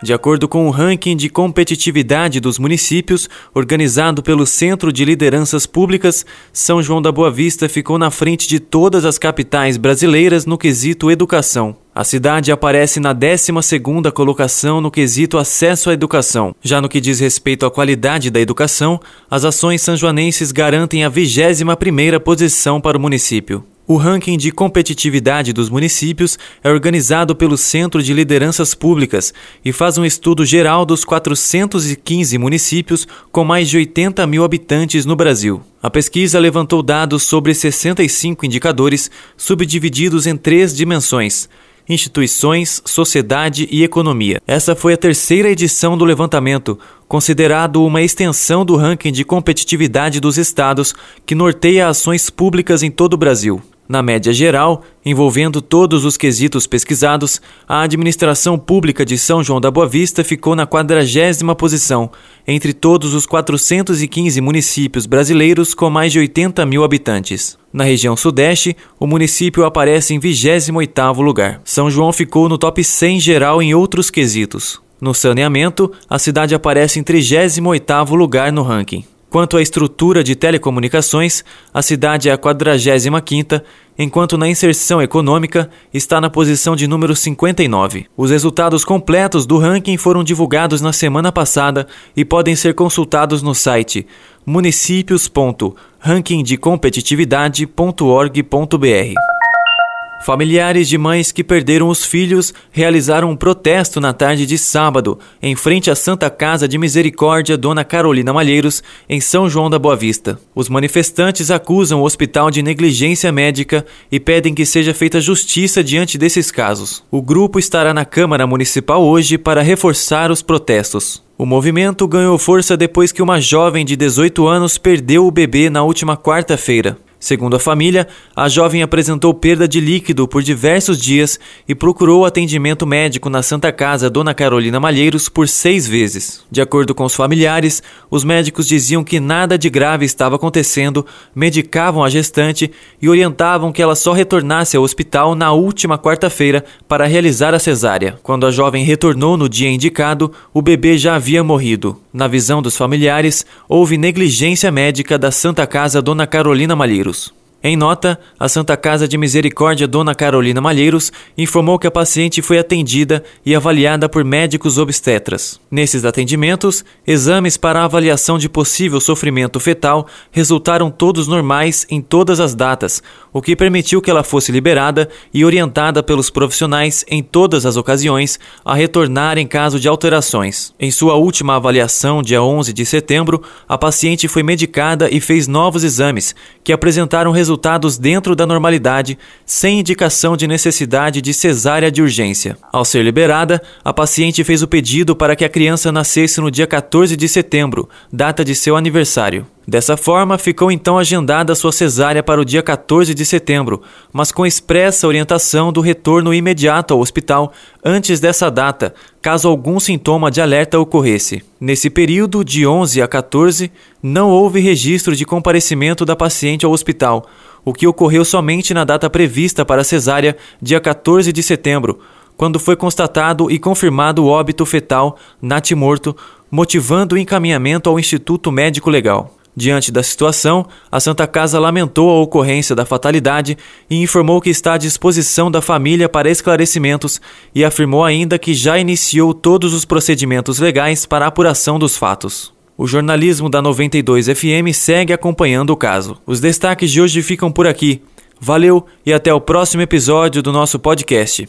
De acordo com o ranking de competitividade dos municípios, organizado pelo Centro de Lideranças Públicas, São João da Boa Vista ficou na frente de todas as capitais brasileiras no quesito educação. A cidade aparece na 12ª colocação no quesito acesso à educação. Já no que diz respeito à qualidade da educação, as ações sanjoanenses garantem a 21ª posição para o município. O ranking de competitividade dos municípios é organizado pelo Centro de Lideranças Públicas e faz um estudo geral dos 415 municípios com mais de 80 mil habitantes no Brasil. A pesquisa levantou dados sobre 65 indicadores, subdivididos em três dimensões: instituições, sociedade e economia. Essa foi a terceira edição do levantamento, considerado uma extensão do ranking de competitividade dos estados que norteia ações públicas em todo o Brasil. Na média geral, envolvendo todos os quesitos pesquisados, a administração pública de São João da Boa Vista ficou na quadragésima posição, entre todos os 415 municípios brasileiros com mais de 80 mil habitantes. Na região sudeste, o município aparece em 28º lugar. São João ficou no top 100 geral em outros quesitos. No saneamento, a cidade aparece em 38º lugar no ranking. Quanto à estrutura de telecomunicações, a cidade é a 45ª, enquanto na inserção econômica está na posição de número 59. Os resultados completos do ranking foram divulgados na semana passada e podem ser consultados no site municípios.rankingdecompetitividade.org.br. Familiares de mães que perderam os filhos realizaram um protesto na tarde de sábado, em frente à Santa Casa de Misericórdia Dona Carolina Malheiros, em São João da Boa Vista. Os manifestantes acusam o hospital de negligência médica e pedem que seja feita justiça diante desses casos. O grupo estará na Câmara Municipal hoje para reforçar os protestos. O movimento ganhou força depois que uma jovem de 18 anos perdeu o bebê na última quarta-feira. Segundo a família, a jovem apresentou perda de líquido por diversos dias e procurou atendimento médico na Santa Casa Dona Carolina Malheiros por seis vezes. De acordo com os familiares, os médicos diziam que nada de grave estava acontecendo, medicavam a gestante e orientavam que ela só retornasse ao hospital na última quarta-feira para realizar a cesárea. Quando a jovem retornou no dia indicado, o bebê já havia morrido. Na visão dos familiares, houve negligência médica da Santa Casa Dona Carolina Malheiros. Görüşürüz. Em nota, a Santa Casa de Misericórdia Dona Carolina Malheiros informou que a paciente foi atendida e avaliada por médicos obstetras. Nesses atendimentos, exames para avaliação de possível sofrimento fetal resultaram todos normais em todas as datas, o que permitiu que ela fosse liberada e orientada pelos profissionais em todas as ocasiões a retornar em caso de alterações. Em sua última avaliação, dia 11 de setembro, a paciente foi medicada e fez novos exames, que apresentaram resultados resultados dentro da normalidade, sem indicação de necessidade de cesárea de urgência. Ao ser liberada, a paciente fez o pedido para que a criança nascesse no dia 14 de setembro, data de seu aniversário. Dessa forma, ficou então agendada sua cesárea para o dia 14 de setembro, mas com expressa orientação do retorno imediato ao hospital antes dessa data, caso algum sintoma de alerta ocorresse. Nesse período, de 11 a 14, não houve registro de comparecimento da paciente ao hospital, o que ocorreu somente na data prevista para a cesárea, dia 14 de setembro, quando foi constatado e confirmado o óbito fetal natimorto, motivando o encaminhamento ao Instituto Médico Legal. Diante da situação, a Santa Casa lamentou a ocorrência da fatalidade e informou que está à disposição da família para esclarecimentos e afirmou ainda que já iniciou todos os procedimentos legais para a apuração dos fatos. O jornalismo da 92 FM segue acompanhando o caso. Os destaques de hoje ficam por aqui. Valeu e até o próximo episódio do nosso podcast.